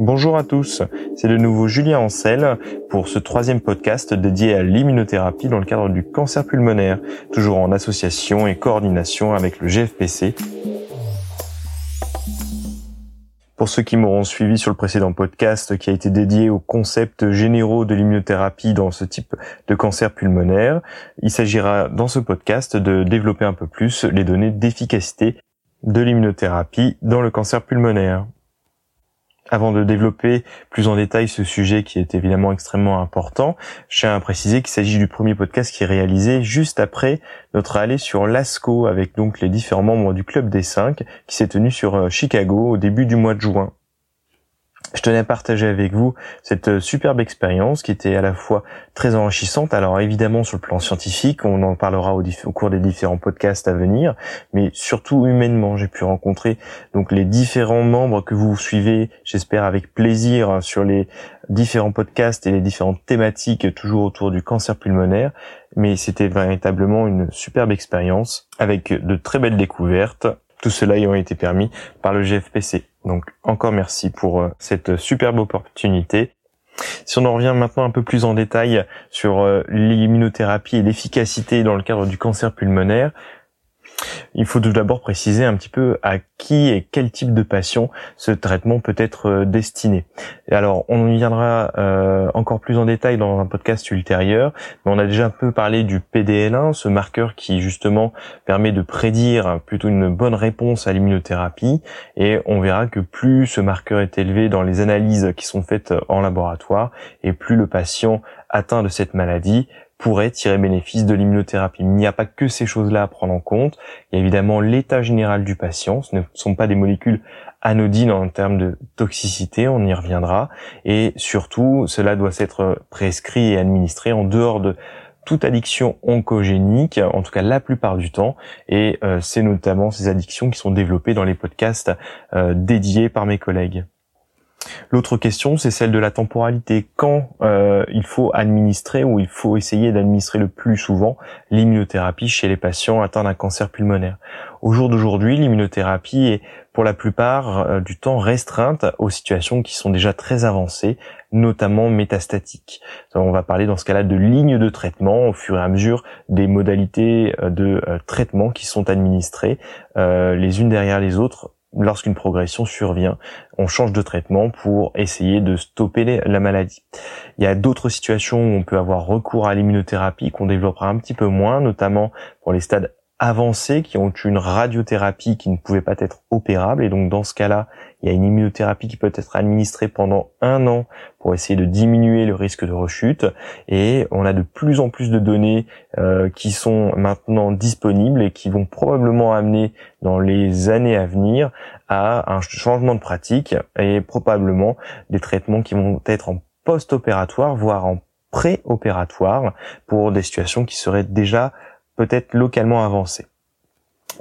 Bonjour à tous, c'est de nouveau Julien Ancel pour ce troisième podcast dédié à l'immunothérapie dans le cadre du cancer pulmonaire, toujours en association et coordination avec le GFPC. Pour ceux qui m'auront suivi sur le précédent podcast qui a été dédié aux concepts généraux de l'immunothérapie dans ce type de cancer pulmonaire, il s'agira dans ce podcast de développer un peu plus les données d'efficacité de l'immunothérapie dans le cancer pulmonaire. Avant de développer plus en détail ce sujet qui est évidemment extrêmement important, je tiens à préciser qu'il s'agit du premier podcast qui est réalisé juste après notre allée sur l'ASCO avec donc les différents membres du club des 5 qui s'est tenu sur euh, Chicago au début du mois de juin je tenais à partager avec vous cette euh, superbe expérience qui était à la fois très enrichissante. Alors évidemment sur le plan scientifique, on en parlera au, cours des différents podcasts à venir, mais surtout humainement, j'ai pu rencontrer donc les différents membres que vous suivez, j'espère avec plaisir hein, sur les différents podcasts et les différentes thématiques toujours autour du cancer pulmonaire. Mais c'était véritablement une superbe expérience avec de très belles découvertes. Tout cela ayant été permis par le GFPC. Donc encore merci pour euh, cette superbe opportunité. Si on en revient maintenant un peu plus en détail sur euh, l'immunothérapie et l'efficacité dans le cadre du cancer pulmonaire, il faut tout d'abord préciser un petit peu à qui et quel type de patient ce traitement peut être euh, destiné. Alors, on y viendra euh, encore plus en détail dans un podcast ultérieur, mais on a déjà un peu parlé du PDL1, ce marqueur qui justement permet de prédire plutôt une bonne réponse à l'immunothérapie, et on verra que plus ce marqueur est élevé dans les analyses qui sont faites en laboratoire, et plus le patient atteint de cette maladie, pourrait tirer bénéfice de l'immunothérapie. Il n'y a pas que ces choses-là à prendre en compte. Il y a évidemment l'état général du patient. Ce ne sont pas des molécules anodines en termes de toxicité, on y reviendra. Et surtout, cela doit être prescrit et administré en dehors de toute addiction oncogénique, en tout cas la plupart du temps, et euh, c'est notamment ces addictions qui sont développées dans les podcasts euh, dédiés par mes collègues. L'autre question, c'est celle de la temporalité. Quand euh, il faut administrer ou il faut essayer d'administrer le plus souvent l'immunothérapie chez les patients atteints d'un cancer pulmonaire? Au jour d'aujourd'hui, l'immunothérapie est pour la plupart euh, du temps restreinte aux situations qui sont déjà très avancées, notamment métastatiques. On va parler dans ce cas-là de lignes de traitement au fur et à mesure des modalités euh, de traitement qui sont administrées les unes derrière les autres lorsqu'une progression survient, on change de traitement pour essayer de stopper la maladie. Il y a d'autres situations où on peut avoir recours à l'immunothérapie qu'on développera un petit peu moins, notamment pour les stades avancés qui ont une radiothérapie qui ne pouvait pas être opérable. Et donc dans ce cas-là, il y a une immunothérapie qui peut être administrée pendant un an pour essayer de diminuer le risque de rechute. Et on a de plus en plus de données euh, qui sont maintenant disponibles et qui vont probablement amener dans les années à venir à un changement de pratique et probablement des traitements qui vont être en post-opératoire voire en pré-opératoire pour des situations qui seraient déjà peut-être localement avancé.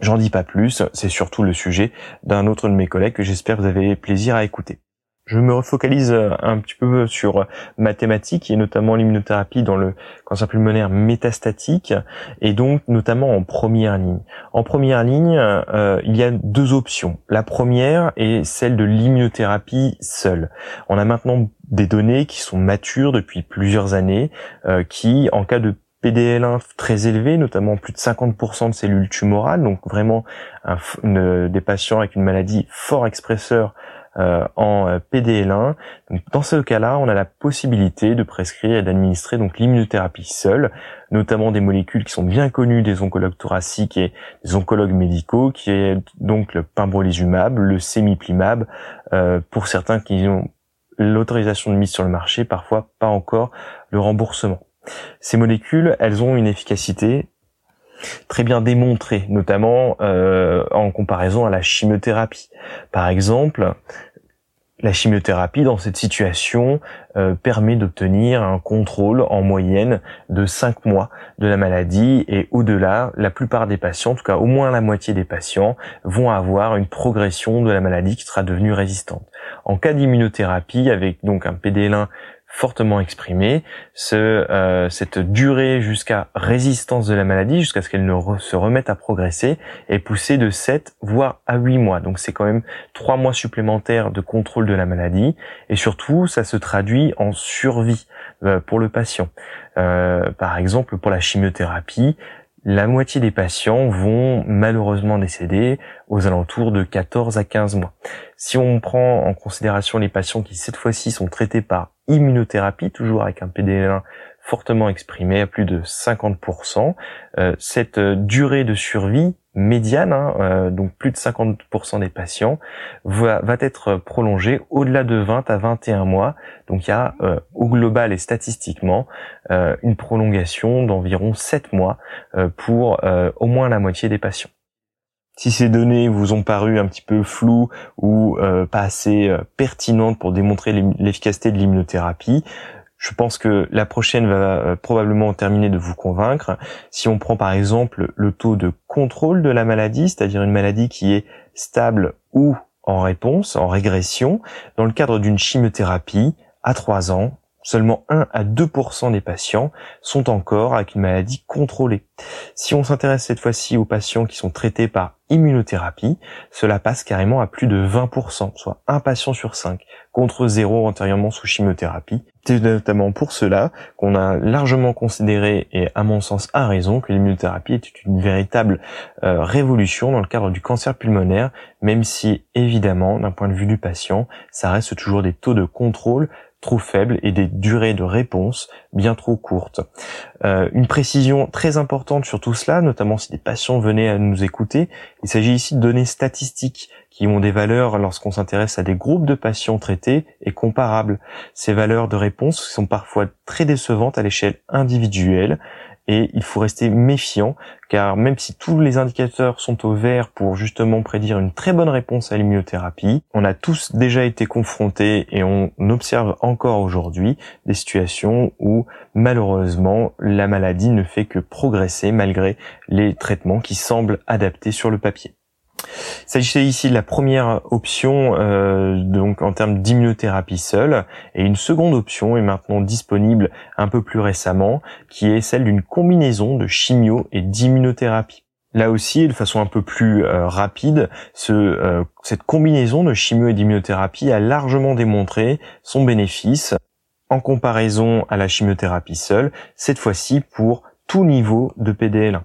J'en dis pas plus, c'est surtout le sujet d'un autre de mes collègues que j'espère vous avez plaisir à écouter. Je me refocalise un petit peu sur ma thématique et notamment l'immunothérapie dans le cancer pulmonaire métastatique et donc notamment en première ligne. En première ligne, euh, il y a deux options. La première est celle de l'immunothérapie seule. On a maintenant des données qui sont matures depuis plusieurs années euh, qui, en cas de PDL1 très élevé, notamment plus de 50% de cellules tumorales, donc vraiment des patients avec une maladie fort expresseur euh, en euh, PDL1. dans ce cas-là, on a la possibilité de prescrire et d'administrer donc l'immunothérapie seule, notamment des molécules qui sont bien connues des oncologues thoraciques et des oncologues médicaux, qui est donc le pembrolizumab, le semiplimab, euh, pour certains qui ont l'autorisation de mise sur le marché, parfois pas encore le remboursement. Ces molécules, elles ont une efficacité très bien démontrée, notamment euh, en comparaison à la chimiothérapie. Par exemple, la chimiothérapie dans cette situation euh, permet d'obtenir un contrôle en moyenne de 5 mois de la maladie et au-delà, la plupart des patients, en tout cas au moins la moitié des patients, vont avoir une progression de la maladie qui sera devenue résistante. En cas d'immunothérapie avec donc un PDL1 fortement exprimée, ce, euh, cette durée jusqu'à résistance de la maladie, jusqu'à ce qu'elle ne se remette à progresser, est poussée de 7 voire à 8 mois. Donc c'est quand même 3 mois supplémentaires de contrôle de la maladie. Et surtout, ça se traduit en survie euh, pour le patient. Euh, par exemple, pour la chimiothérapie, la moitié des patients vont malheureusement décéder aux alentours de 14 à 15 mois. Si on prend en considération les patients qui cette fois-ci sont traités par immunothérapie, toujours avec un PDL1 fortement exprimé à plus de 50%, euh, cette durée de survie médiane, hein, euh, donc plus de 50% des patients, va, être prolongée au-delà de 20 à 21 mois. Donc il y a euh, au global et statistiquement euh, une prolongation d'environ 7 mois pour au moins la moitié des patients. Si ces données vous ont paru un petit peu floues ou pas assez pertinentes pour démontrer l'efficacité de l'immunothérapie, je pense que la prochaine va euh, probablement terminer de vous convaincre. Si on prend par exemple le taux de contrôle de la maladie, c'est-à-dire une maladie qui est stable ou en réponse, en régression, dans le cadre d'une chimiothérapie, à 3 ans, seulement 1 à 2% des patients sont encore avec une maladie contrôlée. Si on s'intéresse cette fois-ci aux patients qui sont traités par immunothérapie, cela passe carrément à plus de 20%, soit un patient sur 5, contre 0 antérieurement sous chimiothérapie. C'est notamment pour cela qu'on a largement considéré, et à mon sens à raison, que l'immunothérapie est une véritable euh, révolution dans le cadre du cancer pulmonaire, même si évidemment, d'un point de vue du patient, ça reste toujours des taux de contrôle trop faibles et des durées de réponse bien trop courtes. Euh, une précision très importante sur tout cela, notamment si des patients venaient à nous écouter, il s'agit ici de données statistiques qui ont des valeurs lorsqu'on s'intéresse à des groupes de patients traités et comparables. Ces valeurs de réponse sont parfois très décevantes à l'échelle individuelle et il faut rester méfiant car même si tous les indicateurs sont au vert pour justement prédire une très bonne réponse à l'immunothérapie, on a tous déjà été confrontés et on observe encore aujourd'hui des situations où malheureusement la maladie ne fait que progresser malgré les traitements qui semblent adaptés sur le papier. S'agissait ici de la première option euh, en termes d'immunothérapie seule et une seconde option est maintenant disponible un peu plus récemment qui est celle d'une combinaison de chimio et d'immunothérapie. Là aussi, de façon un peu plus euh, rapide, euh, cette combinaison de chimio et d'immunothérapie a largement démontré son bénéfice en comparaison à la chimiothérapie seule, cette fois-ci pour tout niveau de PDL1.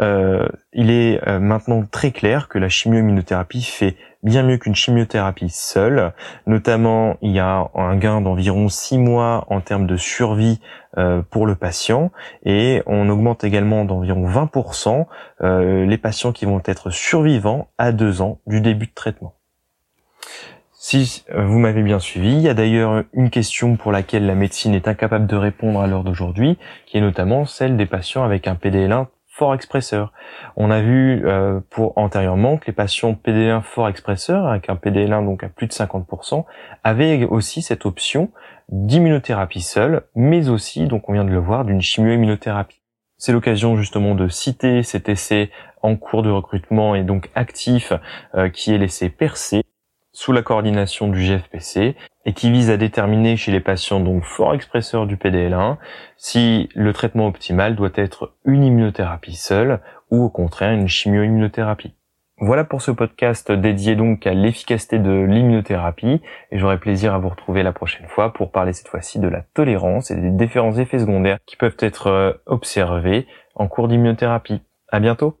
Euh, il est euh, maintenant très clair que la chimio-immunothérapie fait bien mieux qu'une chimiothérapie seule. Notamment, il y a un gain d'environ 6 mois en termes de survie euh, pour le patient et on augmente également d'environ 20% les patients qui vont être survivants à 2 ans du début de traitement. Si vous m'avez bien suivi, il y a d'ailleurs une question pour laquelle la médecine est incapable de répondre à l'heure d'aujourd'hui, qui est notamment celle des patients avec un PDL1 expresseur. On a vu euh, pour antérieurement que les patients PD1 fort expresseur avec un PDL1 donc à plus de 50% avaient aussi cette option d'immunothérapie seule, mais aussi donc on vient de le voir d'une chimio-immunothérapie. C'est l'occasion justement de citer cet essai en cours de recrutement et donc actif euh, qui est l'essai percé sous la coordination du GFPC et qui vise à déterminer chez les patients donc fort expresseurs du PDL1 si le traitement optimal doit être une immunothérapie seule ou au contraire une chimio-immunothérapie. Voilà pour ce podcast dédié donc à l'efficacité de l'immunothérapie et j'aurai plaisir à vous retrouver la prochaine fois pour parler cette fois-ci de la tolérance et des différents effets secondaires qui peuvent être euh, observés en cours d'immunothérapie. À bientôt!